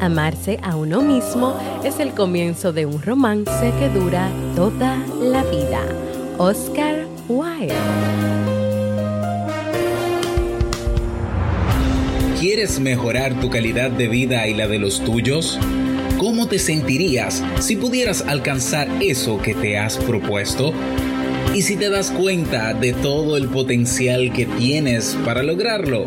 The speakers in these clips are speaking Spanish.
Amarse a uno mismo es el comienzo de un romance que dura toda la vida. Oscar Wilde. ¿Quieres mejorar tu calidad de vida y la de los tuyos? ¿Cómo te sentirías si pudieras alcanzar eso que te has propuesto? ¿Y si te das cuenta de todo el potencial que tienes para lograrlo?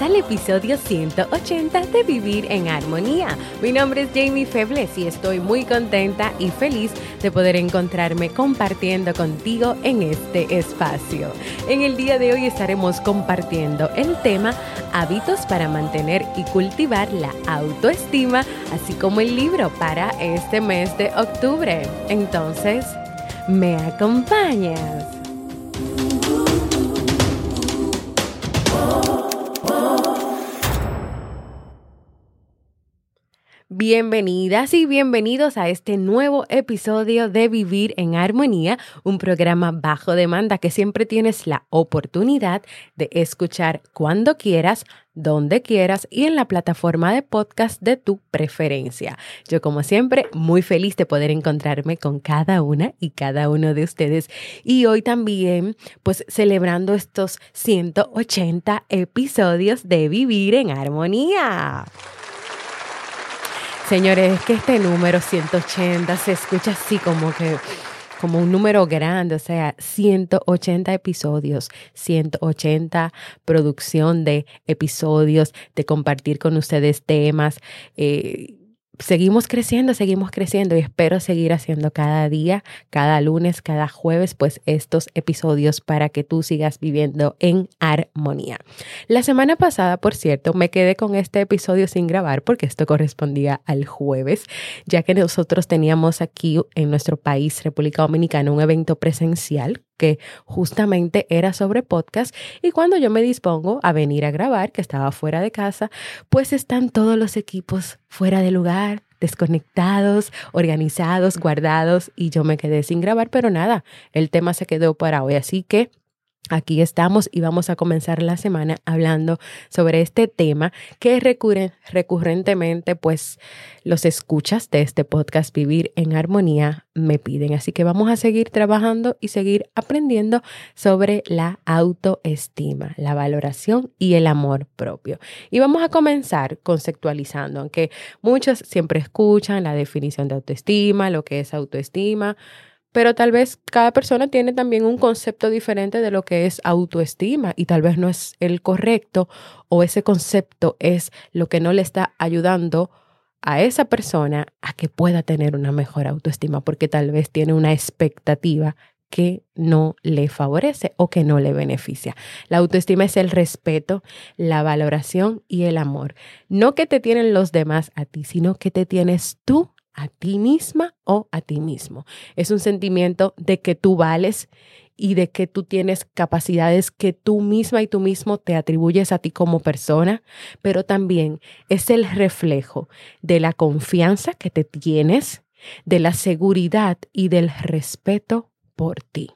Al episodio 180 de Vivir en Armonía. Mi nombre es Jamie Febles y estoy muy contenta y feliz de poder encontrarme compartiendo contigo en este espacio. En el día de hoy estaremos compartiendo el tema hábitos para mantener y cultivar la autoestima, así como el libro para este mes de octubre. Entonces, ¿me acompañas? Bienvenidas y bienvenidos a este nuevo episodio de Vivir en Armonía, un programa bajo demanda que siempre tienes la oportunidad de escuchar cuando quieras, donde quieras y en la plataforma de podcast de tu preferencia. Yo como siempre muy feliz de poder encontrarme con cada una y cada uno de ustedes y hoy también pues celebrando estos 180 episodios de Vivir en Armonía. Señores, es que este número 180 se escucha así como que como un número grande, o sea, 180 episodios, 180 producción de episodios, de compartir con ustedes temas. Eh, seguimos creciendo, seguimos creciendo y espero seguir haciendo cada día, cada lunes, cada jueves, pues estos episodios para que tú sigas viviendo en armonía. La semana pasada, por cierto, me quedé con este episodio sin grabar porque esto correspondía al jueves, ya que nosotros teníamos aquí en nuestro país, República Dominicana, un evento presencial que justamente era sobre podcast y cuando yo me dispongo a venir a grabar, que estaba fuera de casa, pues están todos los equipos fuera de lugar, desconectados, organizados, guardados y yo me quedé sin grabar, pero nada, el tema se quedó para hoy, así que Aquí estamos y vamos a comenzar la semana hablando sobre este tema que recurre, recurrentemente pues los escuchas de este podcast Vivir en Armonía me piden. Así que vamos a seguir trabajando y seguir aprendiendo sobre la autoestima, la valoración y el amor propio. Y vamos a comenzar conceptualizando, aunque muchos siempre escuchan la definición de autoestima, lo que es autoestima pero tal vez cada persona tiene también un concepto diferente de lo que es autoestima y tal vez no es el correcto o ese concepto es lo que no le está ayudando a esa persona a que pueda tener una mejor autoestima porque tal vez tiene una expectativa que no le favorece o que no le beneficia. La autoestima es el respeto, la valoración y el amor. No que te tienen los demás a ti, sino que te tienes tú a ti misma o a ti mismo. Es un sentimiento de que tú vales y de que tú tienes capacidades que tú misma y tú mismo te atribuyes a ti como persona, pero también es el reflejo de la confianza que te tienes, de la seguridad y del respeto por ti.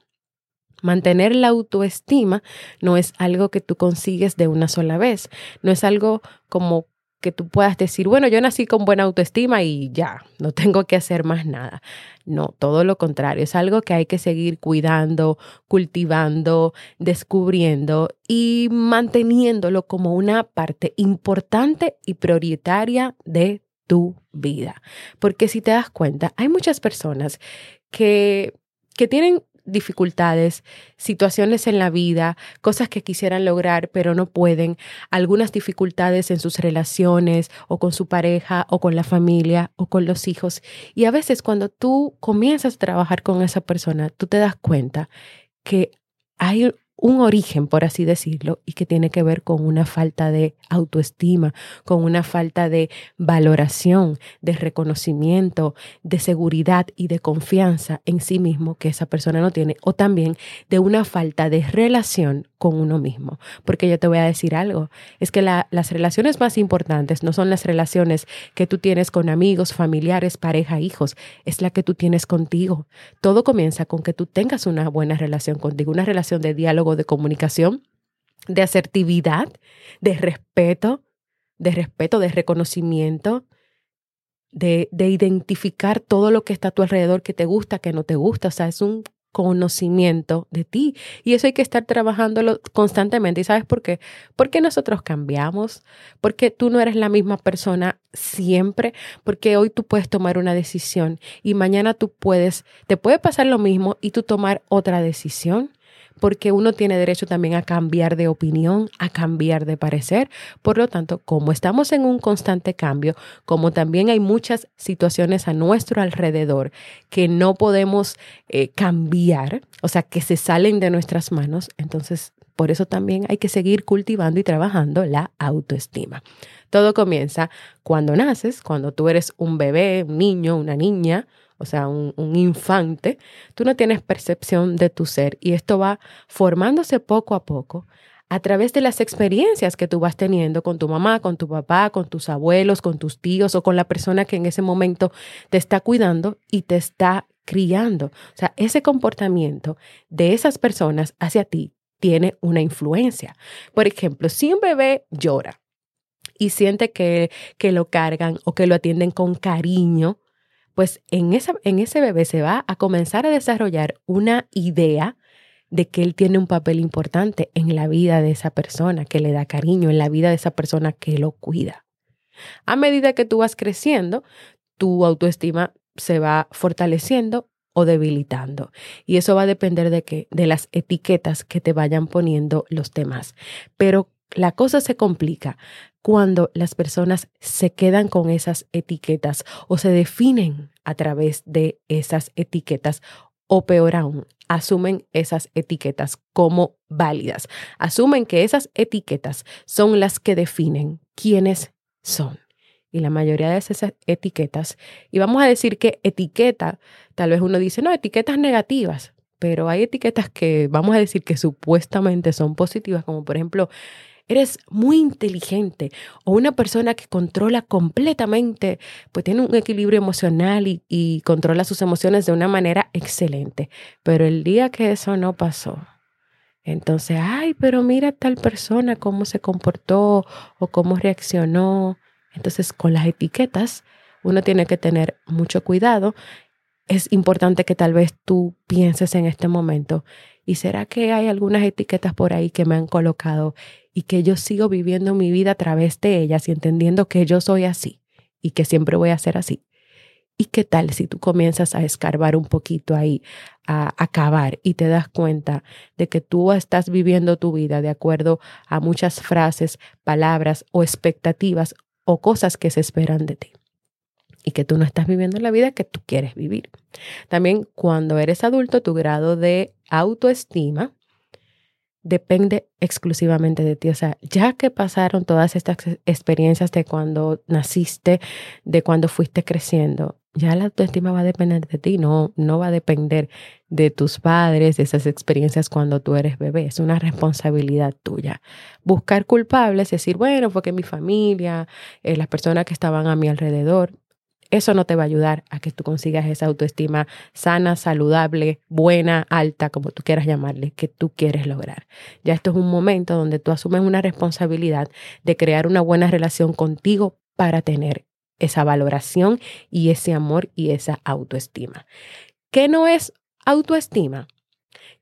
Mantener la autoestima no es algo que tú consigues de una sola vez, no es algo como que tú puedas decir, bueno, yo nací con buena autoestima y ya, no tengo que hacer más nada. No, todo lo contrario, es algo que hay que seguir cuidando, cultivando, descubriendo y manteniéndolo como una parte importante y prioritaria de tu vida. Porque si te das cuenta, hay muchas personas que, que tienen dificultades, situaciones en la vida, cosas que quisieran lograr pero no pueden, algunas dificultades en sus relaciones o con su pareja o con la familia o con los hijos. Y a veces cuando tú comienzas a trabajar con esa persona, tú te das cuenta que hay un origen, por así decirlo, y que tiene que ver con una falta de autoestima, con una falta de valoración, de reconocimiento, de seguridad y de confianza en sí mismo que esa persona no tiene, o también de una falta de relación con uno mismo. Porque yo te voy a decir algo, es que las relaciones más importantes no son las relaciones que tú tienes con amigos, familiares, pareja, hijos, es la que tú tienes contigo. Todo comienza con que tú tengas una buena relación contigo, una relación de diálogo, de comunicación, de asertividad, de respeto, de respeto, de reconocimiento, de, de, identificar todo lo que está a tu alrededor que te gusta, que no te gusta. O sea, es un conocimiento de ti. Y eso hay que estar trabajándolo constantemente. ¿Y sabes por qué? Porque nosotros cambiamos, porque tú no eres la misma persona siempre, porque hoy tú puedes tomar una decisión y mañana tú puedes, te puede pasar lo mismo y tú tomar otra decisión porque uno tiene derecho también a cambiar de opinión, a cambiar de parecer. Por lo tanto, como estamos en un constante cambio, como también hay muchas situaciones a nuestro alrededor que no podemos eh, cambiar, o sea, que se salen de nuestras manos, entonces por eso también hay que seguir cultivando y trabajando la autoestima. Todo comienza cuando naces, cuando tú eres un bebé, un niño, una niña, o sea, un, infante, tú no tienes percepción de tu ser y esto va formándose poco a poco a través de las experiencias que tú vas teniendo con tu mamá, con tu papá, con tus abuelos, con tus tíos o con la persona que en ese momento te está cuidando y te está criando. O sea, ese comportamiento de esas personas hacia ti tiene una influencia. Por ejemplo, si un bebé llora y siente que, que lo cargan o que lo atienden con cariño, pues en, ese bebé se va a comenzar a desarrollar una idea de que él tiene un papel importante en la vida de esa persona, que le da cariño, en la vida de esa persona que lo cuida. A medida que tú vas creciendo, tu autoestima se va fortaleciendo o debilitando. Y eso va a depender de que de las etiquetas que te vayan poniendo los demás. Pero la cosa se complica cuando las personas se quedan con esas etiquetas o se definen a través de esas etiquetas o peor aún, asumen esas etiquetas como válidas. Asumen que esas etiquetas son las que definen quiénes son. Y la mayoría de esas etiquetas, y vamos a decir que etiqueta, tal vez uno dice, no, etiquetas negativas, pero hay etiquetas que vamos a decir que supuestamente son positivas, como por ejemplo eres muy inteligente o una persona que controla completamente, pues tiene un equilibrio emocional y, controla sus emociones de una manera excelente. Pero el día que eso no pasó, entonces, ay, pero mira tal persona cómo se comportó o cómo reaccionó. Entonces, con las etiquetas, uno tiene que tener mucho cuidado. Es importante que tal vez tú pienses en este momento, ¿y será que hay algunas etiquetas por ahí que me han colocado y que yo sigo viviendo mi vida a través de ellas y entendiendo que yo soy así y que siempre voy a ser así. ¿Y qué tal si tú comienzas a escarbar un poquito ahí, a acabar y te das cuenta de que tú estás viviendo tu vida de acuerdo a muchas frases, palabras o expectativas o cosas que se esperan de ti? Y que tú no estás viviendo la vida que tú quieres vivir. También cuando eres adulto, tu grado de autoestima depende exclusivamente de ti. O sea, ya que pasaron todas estas experiencias de cuando naciste, de cuando fuiste creciendo, ya la autoestima va a depender de ti, no, no va a depender de tus padres, de esas experiencias cuando tú eres bebé. Es una responsabilidad tuya. Buscar culpables, decir, bueno, fue que mi familia, eh, las personas que estaban a mi alrededor, eso no te va a ayudar a que tú consigas esa autoestima sana, saludable, buena, alta, como tú quieras llamarle, que tú quieres lograr. Ya esto es un momento donde tú asumes una responsabilidad de crear una buena relación contigo para tener esa valoración y ese amor y esa autoestima. ¿Qué no es autoestima?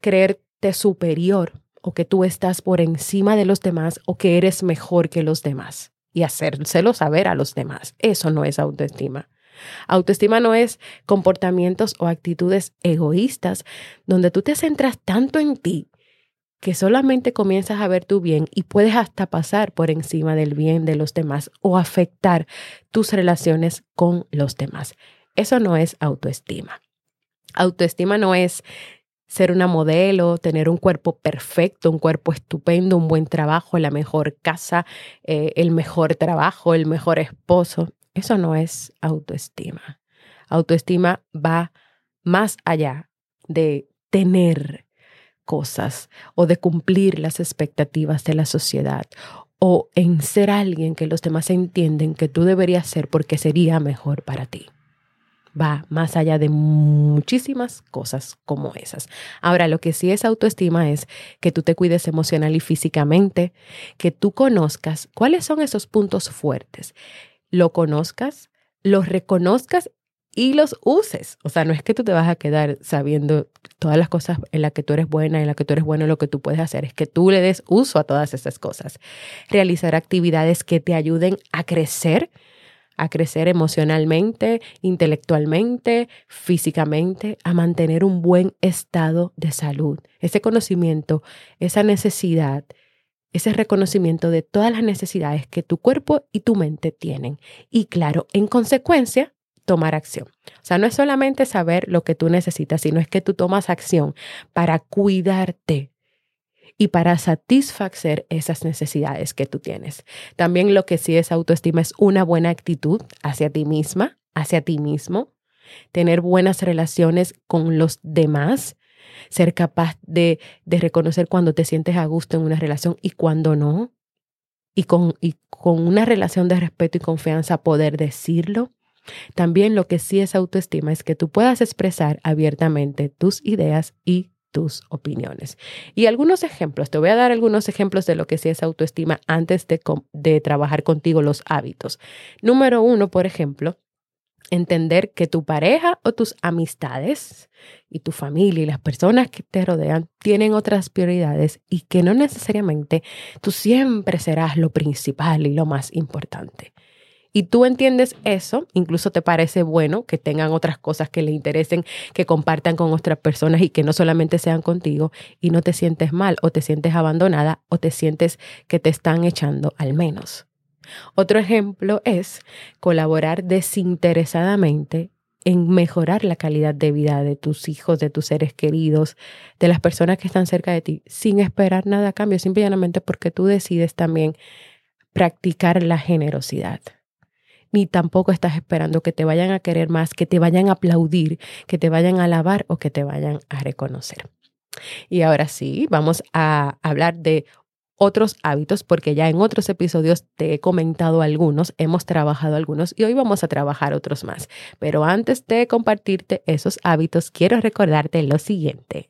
Creerte superior o que tú estás por encima de los demás o que eres mejor que los demás. y hacérselo saber a los demás. Eso no es autoestima. Autoestima no es comportamientos o actitudes egoístas donde tú te centras tanto en ti que solamente comienzas a ver tu bien y puedes hasta pasar por encima del bien de los demás o afectar tus relaciones con los demás. Eso no es autoestima. Autoestima no es ser una modelo, tener un cuerpo perfecto, un cuerpo estupendo, un buen trabajo, la mejor casa, eh, el mejor trabajo, el mejor esposo. Eso no es autoestima. Autoestima va más allá de tener cosas o de cumplir las expectativas de la sociedad o en ser alguien que los demás entienden que tú deberías ser porque sería mejor para ti. Va más allá de muchísimas cosas como esas. Ahora, lo que sí es autoestima es que tú te cuides emocional y físicamente, que tú conozcas cuáles son esos puntos fuertes, lo conozcas, los reconozcas y los uses. O sea, no es que tú te vas a quedar sabiendo todas las cosas en las que tú eres buena, en las que tú eres bueno, lo que tú puedes hacer, es que tú le des uso a todas esas cosas. Realizar actividades que te ayuden a crecer, a crecer emocionalmente, intelectualmente, físicamente, a mantener un buen estado de salud. Ese conocimiento, esa necesidad, ese reconocimiento de todas las necesidades que tu cuerpo y tu mente tienen. Y claro, en consecuencia, tomar acción. O sea, no es solamente saber lo que tú necesitas, sino es que tú tomas acción para cuidarte y para satisfacer esas necesidades que tú tienes. También lo que sí es autoestima es una buena actitud hacia ti misma, hacia ti mismo, tener buenas relaciones con los demás, ser capaz de, de reconocer cuando te sientes a gusto en una relación y cuando no, y con, y con una relación de respeto y confianza poder decirlo también lo que sí es autoestima es que tú puedas expresar abiertamente tus ideas y tus opiniones. Y algunos ejemplos, te voy a dar algunos ejemplos de lo que sí es autoestima antes de, de trabajar contigo los hábitos. Número uno, por ejemplo, entender que tu pareja o tus amistades y tu familia y las personas que te rodean tienen otras prioridades y que no necesariamente tú siempre serás lo principal y lo más importante y tú entiendes eso, incluso te parece bueno que tengan otras cosas que le interesen, que compartan con otras personas y que no solamente sean contigo y no te sientes mal o te sientes abandonada o te sientes que te están echando al menos. Otro ejemplo es colaborar desinteresadamente en mejorar la calidad de vida de tus hijos, de tus seres queridos, de las personas que están cerca de ti, sin esperar nada a cambio, simplemente porque tú decides también practicar la generosidad ni tampoco estás esperando que te vayan a querer más, que te vayan a aplaudir, que te vayan a alabar o que te vayan a reconocer. Y ahora sí, vamos a hablar de otros hábitos, porque ya en otros episodios te he comentado algunos, hemos trabajado algunos y hoy vamos a trabajar otros más. Pero antes de compartirte esos hábitos, quiero recordarte lo siguiente.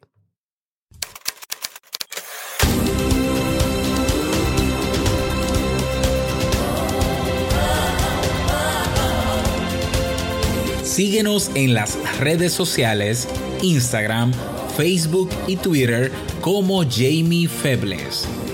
Síguenos en las redes sociales, Instagram, Facebook y Twitter como Jamie Febles.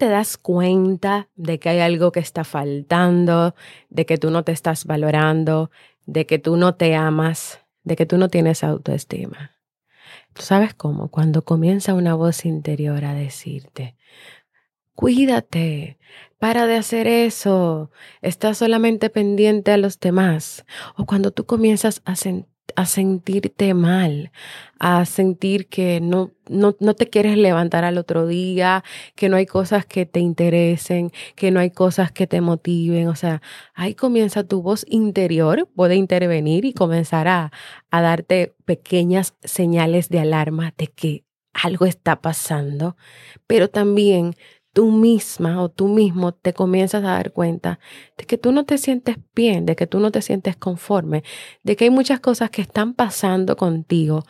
Te das cuenta de que hay algo que está faltando, de que tú no te estás valorando, de que tú no te amas, de que tú no tienes autoestima? ¿Tú sabes cómo? Cuando comienza una voz interior a decirte, cuídate, para de hacer eso, estás solamente pendiente a los demás. O cuando tú comienzas a sentir a sentirte mal, a sentir que no, no, no, te quieres levantar al otro día, que no hay cosas que te interesen, que no hay cosas que te motiven. O sea, ahí comienza tu voz interior, puede intervenir y comenzar a, a darte pequeñas señales de alarma de que algo está pasando, pero también tú misma o tú mismo te comienzas a dar cuenta de que tú no te sientes bien, de que tú no te sientes conforme, de que hay muchas cosas que están pasando contigo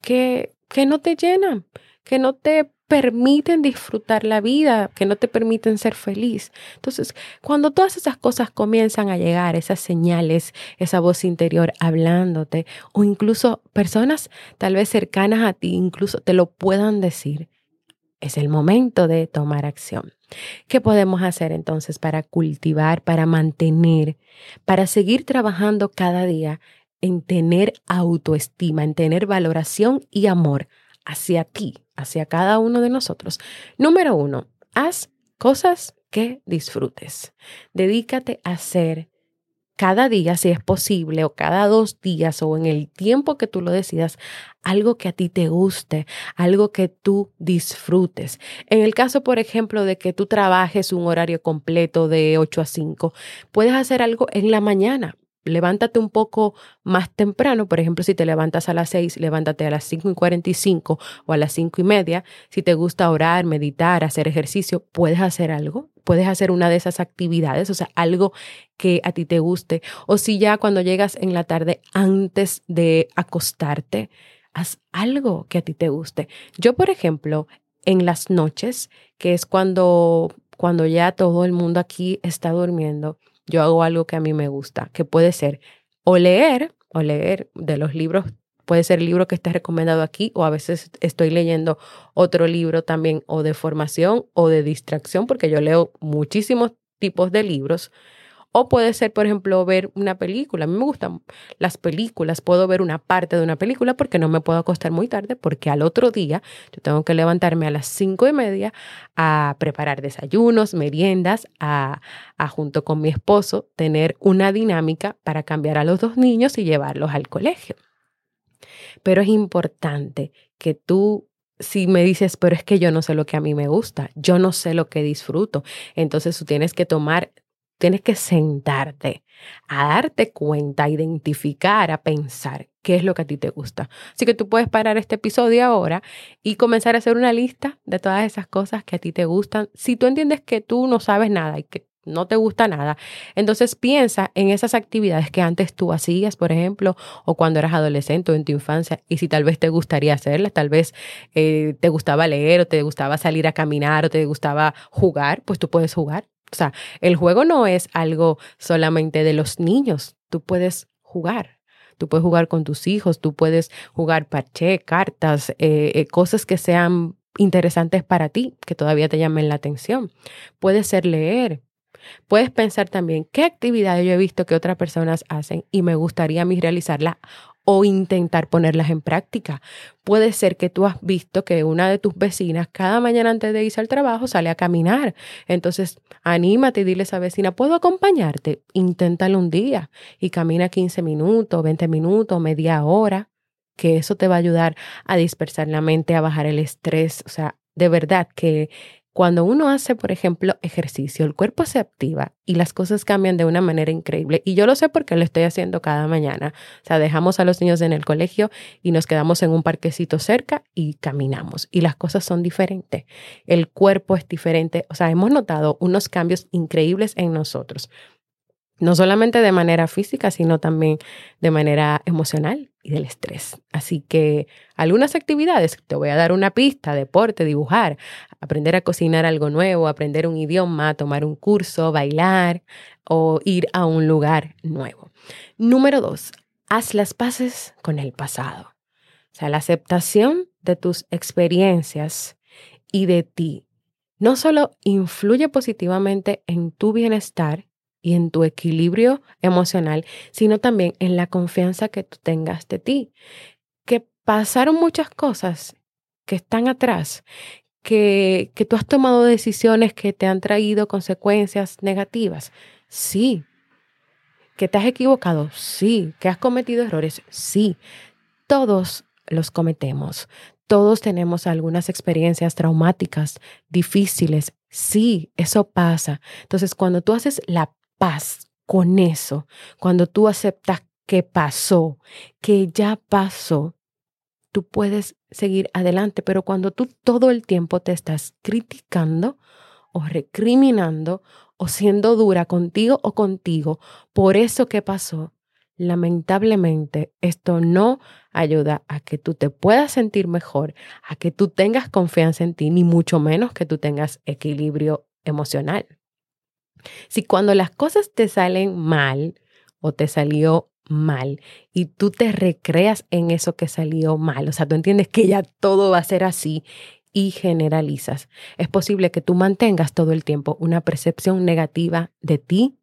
que, que no te llenan, que no te permiten disfrutar la vida, que no te permiten ser feliz. Entonces, cuando todas esas cosas comienzan a llegar, esas señales, esa voz interior hablándote, o incluso personas tal vez cercanas a ti, incluso te lo puedan decir, es el momento de tomar acción. ¿Qué podemos hacer entonces para cultivar, para mantener, para seguir trabajando cada día en tener autoestima, en tener valoración y amor hacia ti, hacia cada uno de nosotros? Número uno, haz cosas que disfrutes. Dedícate a hacer cada día, si es posible, o cada dos días, o en el tiempo que tú lo decidas, algo que a ti te guste, algo que tú disfrutes. En el caso, por ejemplo, de que tú trabajes un horario completo de 8 a 5, puedes hacer algo en la mañana levántate un poco más temprano. Por ejemplo, si te levantas a las 6, levántate a las 5 y 45 o a las 5 y media. Si te gusta orar, meditar, hacer ejercicio, puedes hacer algo. Puedes hacer una de esas actividades, o sea, algo que a ti te guste. O si ya cuando llegas en la tarde antes de acostarte, haz algo que a ti te guste. Yo, por ejemplo, en las noches, que es cuando, cuando ya todo el mundo aquí está durmiendo, yo hago algo que a mí me gusta, que puede ser o leer, o leer de los libros, puede ser el libro que esté recomendado aquí, o a veces estoy leyendo otro libro también, o de formación o de distracción, porque yo leo muchísimos tipos de libros. O puede ser, por ejemplo, ver una película. A mí me gustan las películas. Puedo ver una parte de una película porque no me puedo acostar muy tarde porque al otro día yo tengo que levantarme a las cinco y media a preparar desayunos, meriendas, a, a junto con mi esposo tener una dinámica para cambiar a los dos niños y llevarlos al colegio. Pero es importante que tú si me dices, pero es que yo no sé lo que a mí me gusta, yo no sé lo que disfruto, entonces tú tienes que tomar tienes que sentarte a darte cuenta, a identificar, a pensar qué es lo que a ti te gusta. Así que tú puedes parar este episodio ahora y comenzar a hacer una lista de todas esas cosas que a ti te gustan. Si tú entiendes que tú no sabes nada y que no te gusta nada, entonces piensa en esas actividades que antes tú hacías, por ejemplo, o cuando eras adolescente o en tu infancia, y si tal vez te gustaría hacerlas, tal vez eh, te gustaba leer o te gustaba salir a caminar o te gustaba jugar, pues tú puedes jugar o sea, el juego no es algo solamente de los niños. Tú puedes jugar. Tú puedes jugar con tus hijos, tú puedes jugar parche, cartas, eh, eh, cosas que sean interesantes para ti, que todavía te llamen la atención. Puede ser leer. Puedes pensar también qué actividades yo he visto que otras personas hacen y me gustaría a mí realizarla o intentar ponerlas en práctica. Puede ser que tú has visto que una de tus vecinas cada mañana antes de irse al trabajo sale a caminar. Entonces, anímate y dile a esa vecina, ¿puedo acompañarte? Inténtalo un día y camina 15 minutos, 20 minutos, media hora, que eso te va a ayudar a dispersar la mente, a bajar el estrés. O sea, de verdad que cuando uno hace, por ejemplo, ejercicio, el cuerpo se activa y las cosas cambian de una manera increíble. Y yo lo sé porque lo estoy haciendo cada mañana. O sea, dejamos a los niños en el colegio y nos quedamos en un parquecito cerca y caminamos. Y las cosas son diferentes. El cuerpo es diferente. O sea, hemos notado unos cambios increíbles en nosotros no solamente de manera física, sino también de manera emocional y del estrés. Así que algunas actividades, te voy a dar una pista, deporte, dibujar, aprender a cocinar algo nuevo, aprender un idioma, tomar un curso, bailar o ir a un lugar nuevo. Número dos, haz las paces con el pasado. O sea, la aceptación de tus experiencias y de ti no solo influye positivamente en tu bienestar, y en tu equilibrio emocional, sino también en la confianza que tú tengas de ti. Que pasaron muchas cosas que están atrás, que, que tú has tomado decisiones que te han traído consecuencias negativas. Sí. Que te has equivocado. Sí. Que has cometido errores. Sí. Todos los cometemos. Todos tenemos algunas experiencias traumáticas, difíciles. Sí, eso pasa. Entonces, cuando tú haces la paz con eso, cuando tú aceptas que pasó, que ya pasó, tú puedes seguir adelante, pero cuando tú todo el tiempo te estás criticando o recriminando o siendo dura contigo o contigo por eso que pasó, lamentablemente esto no ayuda a que tú te puedas sentir mejor, a que tú tengas confianza en ti, ni mucho menos que tú tengas equilibrio emocional. Si cuando las cosas te salen mal o te salió mal y tú te recreas en eso que salió mal, o sea, tú entiendes que ya todo va a ser así y generalizas, es posible que tú mantengas todo el tiempo una percepción negativa de ti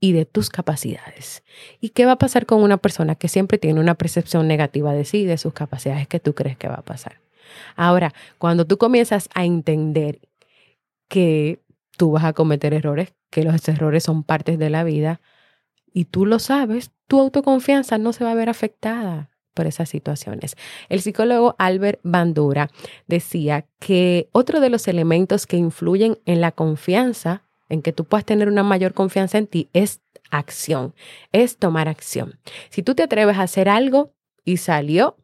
y de tus capacidades. ¿Y qué va a pasar con una persona que siempre tiene una percepción negativa de sí y de sus capacidades? ¿Qué tú crees que va a pasar? Ahora, cuando tú comienzas a entender que tú vas a cometer errores, que los errores son partes de la vida y tú lo sabes, tu autoconfianza no se va a ver afectada por esas situaciones. El psicólogo Albert Bandura decía que otro de los elementos que influyen en la confianza en que tú puedas tener una mayor confianza en ti es acción, es tomar acción. Si tú te atreves a hacer algo y salió,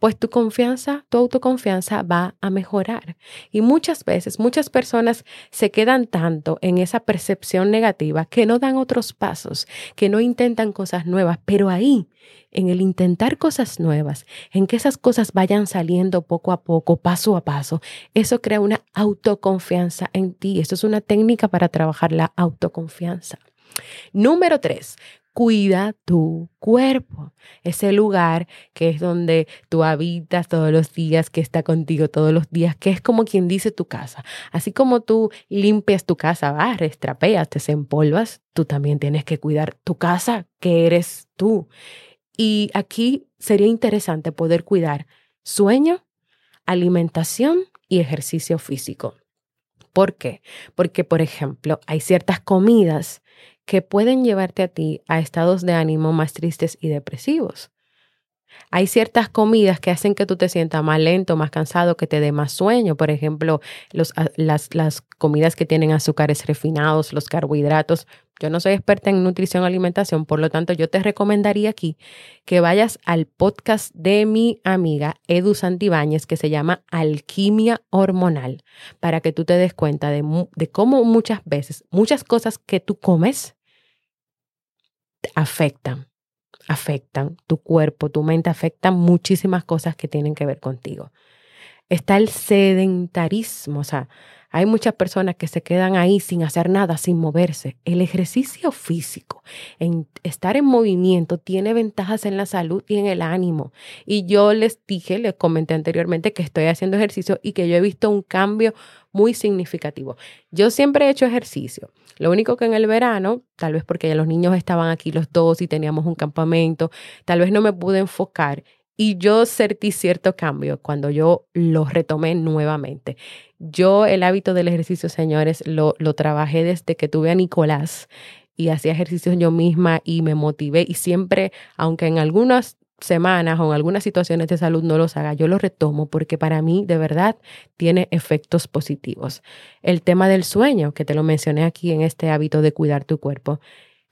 pues tu confianza, tu autoconfianza va a mejorar. Y muchas veces, muchas personas se quedan tanto en esa percepción negativa que no dan otros pasos, que no intentan cosas nuevas, pero ahí, en el intentar cosas nuevas, en que esas cosas vayan saliendo poco a poco, paso a paso, eso crea una autoconfianza en ti. Eso es una técnica para trabajar la autoconfianza. Número tres, cuida tu cuerpo, ese lugar que es donde tú habitas todos los días, que está contigo todos los días, que es como quien dice tu casa. Así como tú limpias tu casa, barres, trapeas, te desempolvas, tú también tienes que cuidar tu casa, que eres tú. Y aquí sería interesante poder cuidar sueño, alimentación y ejercicio físico. ¿Por qué? Porque, por ejemplo, hay ciertas comidas que pueden llevarte a ti a estados de ánimo más tristes y depresivos. Hay ciertas comidas que hacen que tú te sientas más lento, más cansado, que te dé más sueño. Por ejemplo, los, ah, las, las comidas que tienen azúcares refinados, los carbohidratos. Yo no soy experta en nutrición alimentación, por lo tanto, yo te recomendaría aquí que vayas al podcast de mi amiga Edu Santibáñez que se llama Alquimia Hormonal, para que tú te des cuenta de, de cómo muchas veces, muchas cosas que tú comes afectan, afectan tu cuerpo, tu mente, afectan muchísimas cosas que tienen que ver contigo. Está el sedentarismo, o sea, hay muchas personas que se quedan ahí sin hacer nada, sin moverse. El ejercicio físico, en estar en movimiento, tiene ventajas en la salud y en el ánimo. Y yo les dije, les comenté anteriormente que estoy haciendo ejercicio y que yo he visto un cambio muy significativo. Yo siempre he hecho ejercicio. Lo único que en el verano, tal vez porque ya los niños estaban aquí los dos y teníamos un campamento, tal vez no me pude enfocar y yo sentí cierto cambio cuando yo lo retomé nuevamente. Yo el hábito del ejercicio, señores, lo, lo trabajé desde que tuve a Nicolás y hacía ejercicios yo misma y me motivé y siempre, aunque en algunas semanas o en algunas situaciones de salud no los haga, yo los retomo porque para mí de verdad tiene efectos positivos. El tema del sueño, que te lo mencioné aquí en este hábito de cuidar tu cuerpo.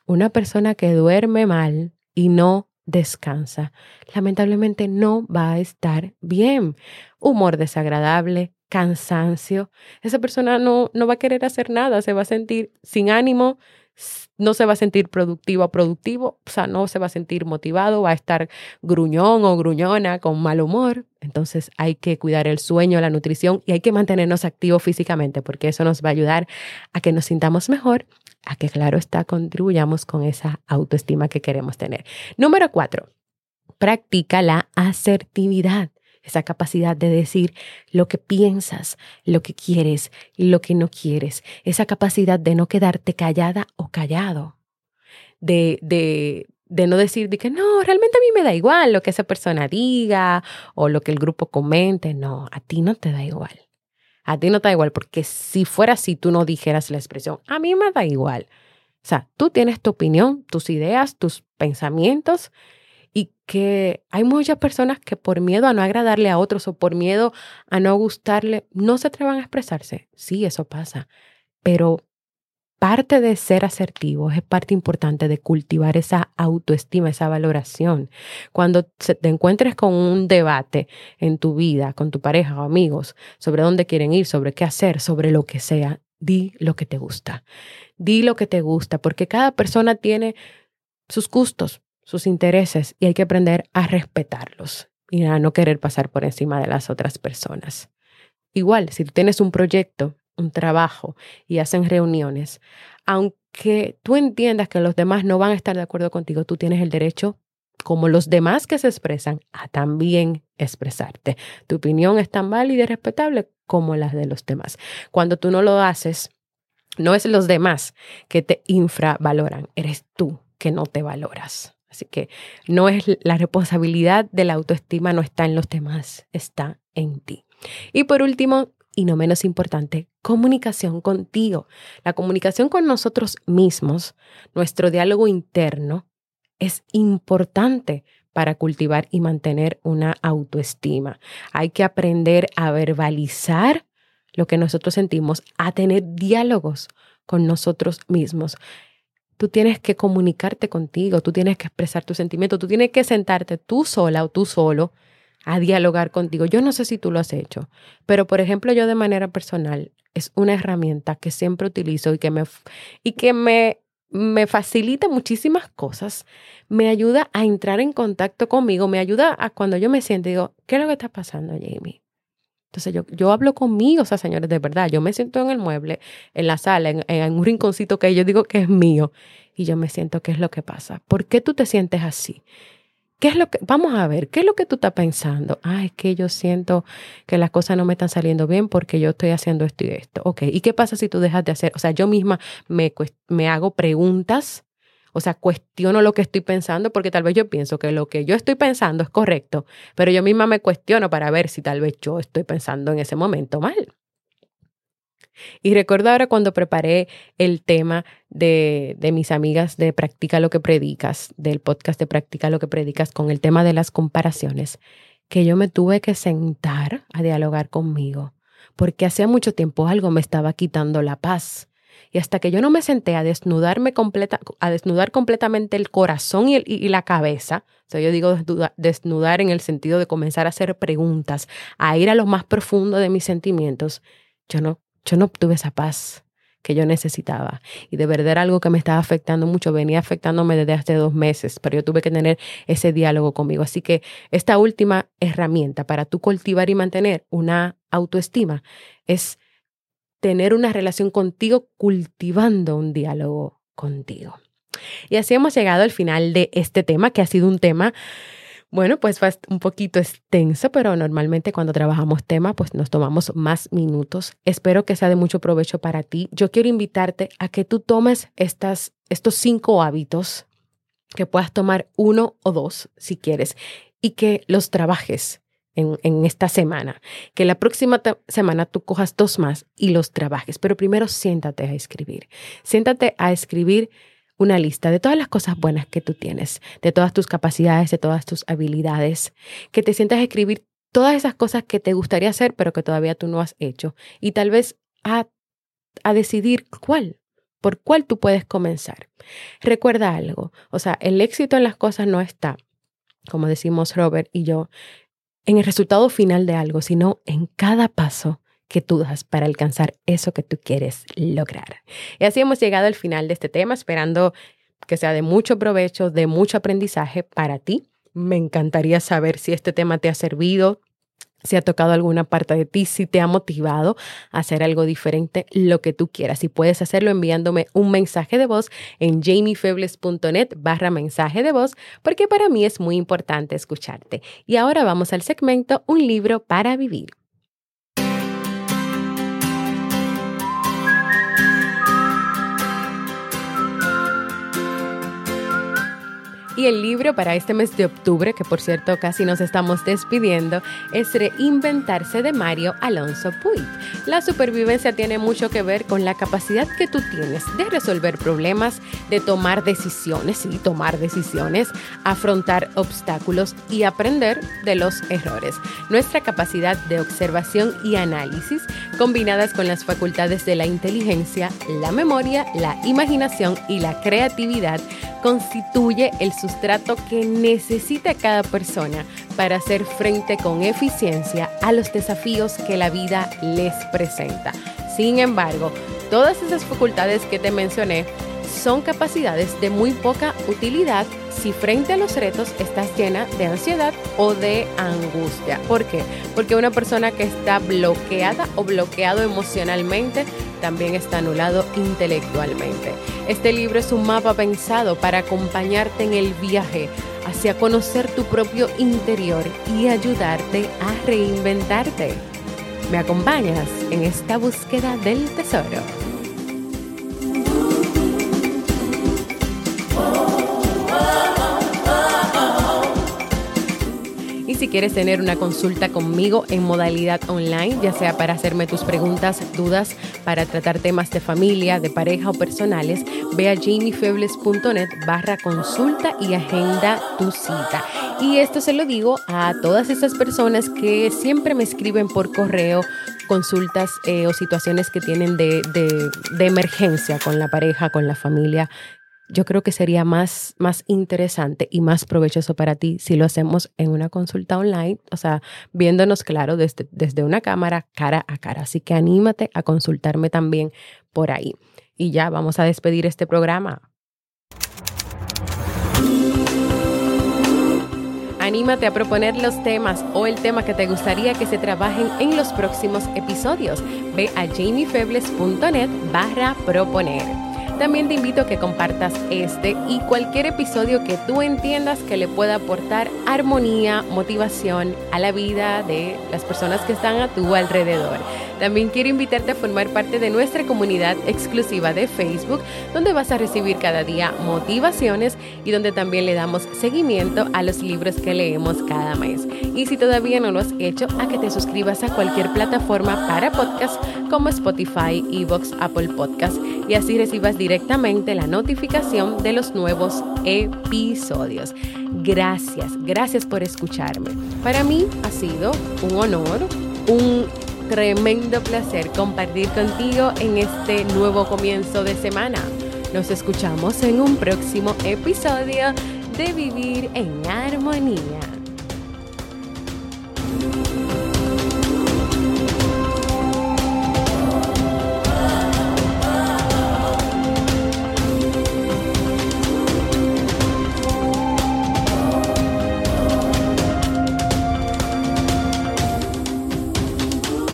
Una persona que duerme mal y no descansa, lamentablemente no va a estar bien. Humor desagradable, cansancio. Esa persona no, no va a querer hacer nada, se va a sentir sin ánimo, no se va a sentir productivo o productivo, o sea, no se va a sentir motivado, va a estar gruñón o gruñona con mal humor. Entonces hay que cuidar el sueño, la nutrición y hay que mantenernos activos físicamente porque eso nos va a ayudar a que nos sintamos mejor a que, claro está, contribuyamos con esa autoestima que queremos tener. Número cuatro, practica la asertividad esa capacidad de decir lo que piensas, lo que quieres lo que no quieres, esa capacidad de no quedarte callada o callado, de, de, de no decir de que no, realmente a mí me da igual lo que esa persona diga o lo que el grupo comente, no, a ti no te da igual. A ti no te da igual, porque si fuera así, tú no dijeras la expresión, a mí me da igual. O sea, tú tienes tu opinión, tus ideas, tus pensamientos y que hay muchas personas que por miedo a no agradarle a otros o por miedo a no gustarle, no se atrevan a expresarse. Sí, eso pasa, pero parte de ser asertivo es parte importante de cultivar esa autoestima, esa valoración. Cuando te encuentres con un debate en tu vida, con tu pareja o amigos, sobre dónde quieren ir, sobre qué hacer, sobre lo que sea, di lo que te gusta. Di lo que te gusta, porque cada persona tiene sus gustos, sus intereses y hay que aprender a respetarlos y a no querer pasar por encima de las otras personas. Igual, si tú tienes un proyecto, un trabajo y hacen reuniones, aunque tú entiendas que los demás no van a estar de acuerdo contigo, tú tienes el derecho, como los demás que se expresan, a también expresarte. Tu opinión es tan válida y respetable como las de los demás. Cuando tú no lo haces, no es los demás que te infravaloran, eres tú que no te valoras. Así que no es la responsabilidad de la autoestima, no está en los demás, está en ti. Y por último, y no menos importante, comunicación contigo. La comunicación con nosotros mismos, nuestro diálogo interno, es importante para cultivar y mantener una autoestima. Hay que aprender a verbalizar lo que nosotros sentimos, a tener diálogos con nosotros mismos. Tú tienes que comunicarte contigo, tú tienes que expresar tus sentimientos, tú tienes que sentarte tú sola o tú solo a dialogar contigo. Yo no sé si tú lo has hecho, pero por ejemplo yo de manera personal es una herramienta que siempre utilizo y que me, y que me, me facilita muchísimas cosas, me ayuda a entrar en contacto conmigo, me ayuda a cuando yo me siento y digo, ¿qué es lo que está pasando, Jamie? Entonces yo, yo hablo conmigo, o sea, señores, de verdad, yo me siento en el mueble, en la sala, en, un rinconcito que yo digo que es mío, y yo me siento, ¿qué es lo que pasa? ¿Por qué tú te sientes así? ¿Qué es lo que, vamos a ver, qué es lo que tú estás pensando? Ah, es que yo siento que las cosas no me están saliendo bien porque yo estoy haciendo esto y esto. Ok, ¿y qué pasa si tú dejas de hacer? O sea, yo misma me, me hago preguntas o sea, cuestiono lo que estoy pensando porque tal vez yo pienso que lo que yo estoy pensando es correcto, pero yo misma me cuestiono para ver si tal vez yo estoy pensando en ese momento mal. Y recuerdo ahora cuando preparé el tema de, de, mis amigas de Practica lo que predicas, del podcast de Practica lo que predicas, con el tema de las comparaciones, que yo me tuve que sentar a dialogar conmigo, porque hacía mucho tiempo algo me estaba quitando la paz. Y hasta que yo no me senté a desnudarme completa, a desnudar completamente el corazón y, la cabeza, o sea, yo digo desnudar en el sentido de comenzar a hacer preguntas, a ir a lo más profundo de mis sentimientos, yo no, yo no obtuve esa paz que yo necesitaba. Y de verdad era algo que me estaba afectando mucho, venía afectándome desde hace dos meses, pero yo tuve que tener ese diálogo conmigo. Así que esta última herramienta para tú cultivar y mantener una autoestima es tener una relación contigo cultivando un diálogo contigo. Y así hemos llegado al final de este tema, que ha sido un tema, bueno, pues un poquito extenso, pero normalmente cuando trabajamos tema, pues nos tomamos más minutos. Espero que sea de mucho provecho para ti. Yo quiero invitarte a que tú tomes estas, estos cinco hábitos, que puedas tomar uno o dos si quieres, y que los trabajes en, esta semana. Que la próxima semana tú cojas dos más y los trabajes. Pero primero siéntate a escribir. Siéntate a escribir una lista de todas las cosas buenas que tú tienes, de todas tus capacidades, de todas tus habilidades. Que te sientas a escribir todas esas cosas que te gustaría hacer, pero que todavía tú no has hecho. Y tal vez a, a decidir cuál, por cuál tú puedes comenzar. Recuerda algo, o sea, el éxito en las cosas no está, como decimos Robert y yo, en el resultado final de algo, sino en cada paso que tú das para alcanzar eso que tú quieres lograr. Y así hemos llegado al final de este tema, esperando que sea de mucho provecho, de mucho aprendizaje para ti. Me encantaría saber si este tema te ha servido, si ha tocado alguna parte de ti, si te ha motivado a hacer algo diferente, lo que tú quieras. Y puedes hacerlo enviándome un mensaje de voz en jamiefebles.net barra mensaje de voz, porque para mí es muy importante escucharte. Y ahora vamos al segmento Un libro para vivir. Y el libro para este mes de octubre, que por cierto casi nos estamos despidiendo, es Reinventarse de Mario Alonso Puig. La supervivencia tiene mucho que ver con la capacidad que tú tienes de resolver problemas, de tomar decisiones y tomar decisiones, afrontar obstáculos y aprender de los errores. Nuestra capacidad de observación y análisis, combinadas con las facultades de la inteligencia, la memoria, la imaginación y la creatividad, constituye el sustrato que necesita cada persona para hacer frente con eficiencia a los desafíos que la vida les presenta. Sin embargo, todas esas facultades que te mencioné son capacidades de muy poca utilidad si frente a los retos estás llena de ansiedad o de angustia. ¿Por qué? Porque una persona que está bloqueada o bloqueado emocionalmente también está anulado intelectualmente. Este libro es un mapa pensado para acompañarte en el viaje hacia conocer tu propio interior y ayudarte a reinventarte. ¿Me acompañas en esta búsqueda del tesoro? Si quieres tener una consulta conmigo en modalidad online, ya sea para hacerme tus preguntas, dudas, para tratar temas de familia, de pareja o personales, ve a jamiefebles.net barra consulta y agenda tu cita. Y esto se lo digo a todas esas personas que siempre me escriben por correo consultas eh, o situaciones que tienen de, de emergencia con la pareja, con la familia yo creo que sería más, más interesante y más provechoso para ti si lo hacemos en una consulta online, o sea, viéndonos claro desde, desde una cámara cara a cara. Así que anímate a consultarme también por ahí. Y ya vamos a despedir este programa. Anímate a proponer los temas o el tema que te gustaría que se trabajen en los próximos episodios. Ve a jamiefebles.net barra proponer. También te invito a que compartas este y cualquier episodio que tú entiendas que le pueda aportar armonía, motivación a la vida de las personas que están a tu alrededor. También quiero invitarte a formar parte de nuestra comunidad exclusiva de Facebook, donde vas a recibir cada día motivaciones y donde también le damos seguimiento a los libros que leemos cada mes. Y si todavía no lo has hecho, a que te suscribas a cualquier plataforma para podcast como Spotify, Evox, Apple Podcast y así recibas directamente la notificación de los nuevos episodios. Gracias, gracias por escucharme. Para mí ha sido un honor, un tremendo placer compartir contigo en este nuevo comienzo de semana. Nos escuchamos en un próximo episodio de Vivir en Armonía.